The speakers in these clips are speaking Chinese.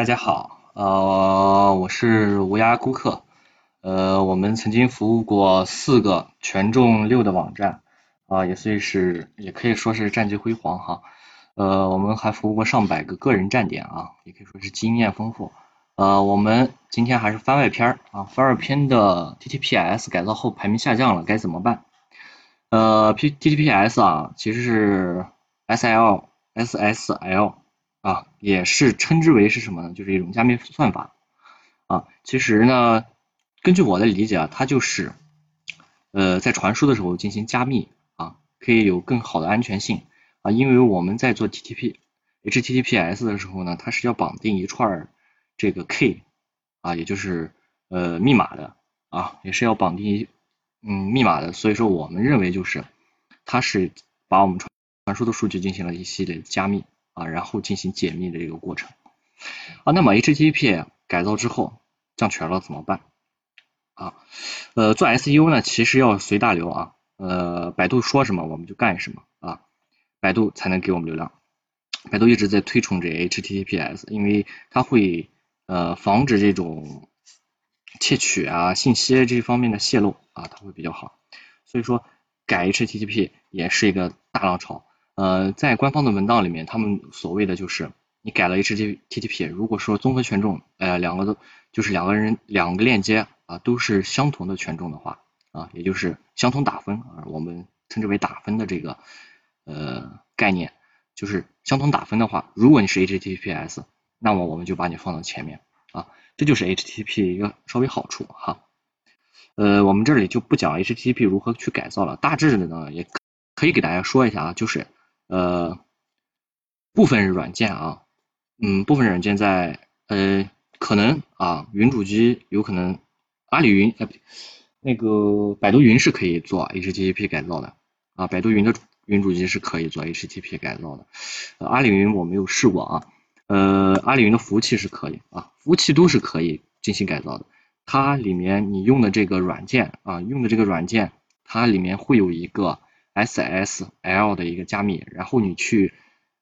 大家好，呃，我是无涯顾客，呃，我们曾经服务过四个权重六的网站，啊，也算是也可以说是战绩辉煌哈，呃，我们还服务过上百个个人站点啊，也可以说是经验丰富，呃，我们今天还是番外篇啊，番外篇的 TTPS 改造后排名下降了，该怎么办？呃，P TTPS 啊，其实是 SL SSL。啊，也是称之为是什么呢？就是一种加密算法啊。其实呢，根据我的理解啊，它就是呃在传输的时候进行加密啊，可以有更好的安全性啊。因为我们在做 TTP HTTPS 的时候呢，它是要绑定一串这个 key 啊，也就是呃密码的啊，也是要绑定嗯密码的。所以说，我们认为就是它是把我们传传输的数据进行了一系列加密。啊，然后进行解密的这个过程啊，那么 HTTP 改造之后降权了怎么办？啊，呃，做 SEO 呢，其实要随大流啊，呃，百度说什么我们就干什么啊，百度才能给我们流量。百度一直在推崇这 HTTPS，因为它会呃防止这种窃取啊、信息这方面的泄露啊，它会比较好。所以说改 HTTP 也是一个大浪潮。呃，在官方的文档里面，他们所谓的就是你改了 HTTP，如果说综合权重，呃，两个都就是两个人两个链接啊都是相同的权重的话啊，也就是相同打分啊，我们称之为打分的这个呃概念，就是相同打分的话，如果你是 HTTPS，那么我们就把你放到前面啊，这就是 HTTP 一个稍微好处哈。呃，我们这里就不讲 HTTP 如何去改造了，大致的呢也可以给大家说一下啊，就是。呃，部分软件啊，嗯，部分软件在呃，可能啊，云主机有可能，阿里云呃，那个百度云是可以做 HTTP 改造的啊，百度云的云主机是可以做 HTTP 改造的，阿里云我没有试过啊，呃，阿里云的服务器是可以啊，服务器都是可以进行改造的，它里面你用的这个软件啊，用的这个软件，它里面会有一个。SSL 的一个加密，然后你去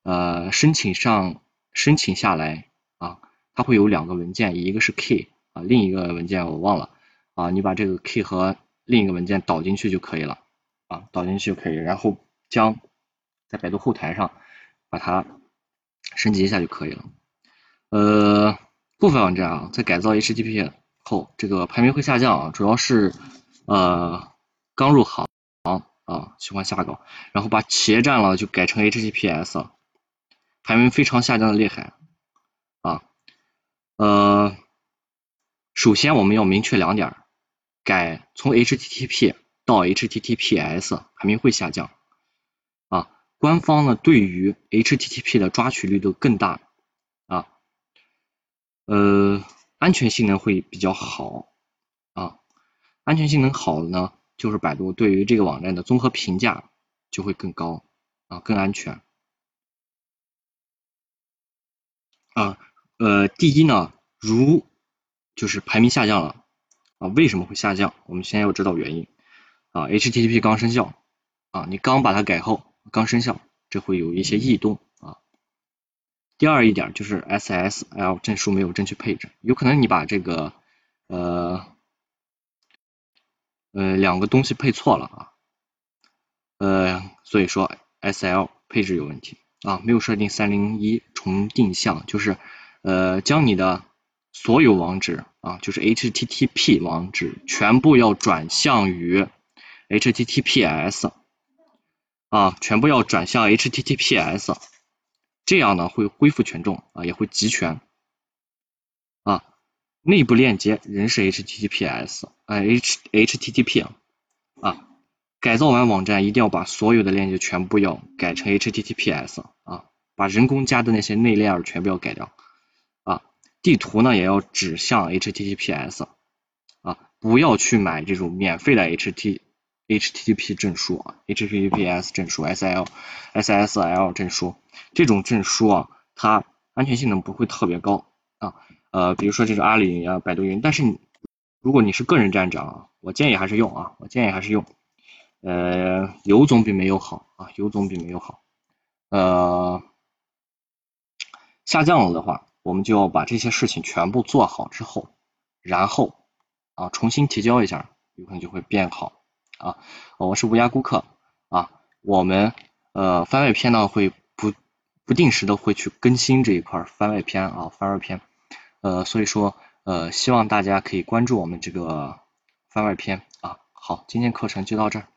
呃申请上申请下来啊，它会有两个文件，一个是 K 啊，另一个文件我忘了啊，你把这个 K 和另一个文件导进去就可以了啊，导进去就可以，然后将在百度后台上把它升级一下就可以了。呃，部分网站啊，在改造 HTTP 后，这个排名会下降啊，主要是呃刚入行。啊，喜欢下岗，然后把企业占了就改成 HTTPS，排名非常下降的厉害啊。呃，首先我们要明确两点，改从 HTTP 到 HTTPS 排名会下降啊。官方呢对于 HTTP 的抓取率都更大啊，呃，安全性能会比较好啊，安全性能好呢。就是百度对于这个网站的综合评价就会更高啊，更安全啊。呃，第一呢，如就是排名下降了啊，为什么会下降？我们先要知道原因啊。HTTP 刚生效啊，你刚把它改后刚生效，这会有一些异动啊。第二一点就是 SSL 证书没有正确配置，有可能你把这个呃。呃，两个东西配错了啊，呃，所以说 S L 配置有问题啊，没有设定三零一重定向，就是呃，将你的所有网址啊，就是 H T T P 网址全部要转向于 H T T P S 啊，全部要转向 H T T P S，这样呢会恢复权重啊，也会集权。内部链接仍是 HTTPS，呃 H HTTP 啊，改造完网站一定要把所有的链接全部要改成 HTTPS 啊，把人工加的那些内链全部要改掉啊，地图呢也要指向 HTTPS 啊，不要去买这种免费的 HT HTTP 证书啊，HTTPS 证书 SL SSL 证书这种证书啊，它安全性能不会特别高啊。呃，比如说这种阿里云啊、百度云，但是你如果你是个人站长啊，我建议还是用啊，我建议还是用，呃，有总比没有好啊，有总比没有好。呃，下降了的话，我们就要把这些事情全部做好之后，然后啊重新提交一下，有可能就会变好啊。我是无涯顾客啊，我们呃番外篇呢会不不定时的会去更新这一块番外篇啊番外篇，呃所以说呃希望大家可以关注我们这个番外篇啊。好，今天课程就到这儿。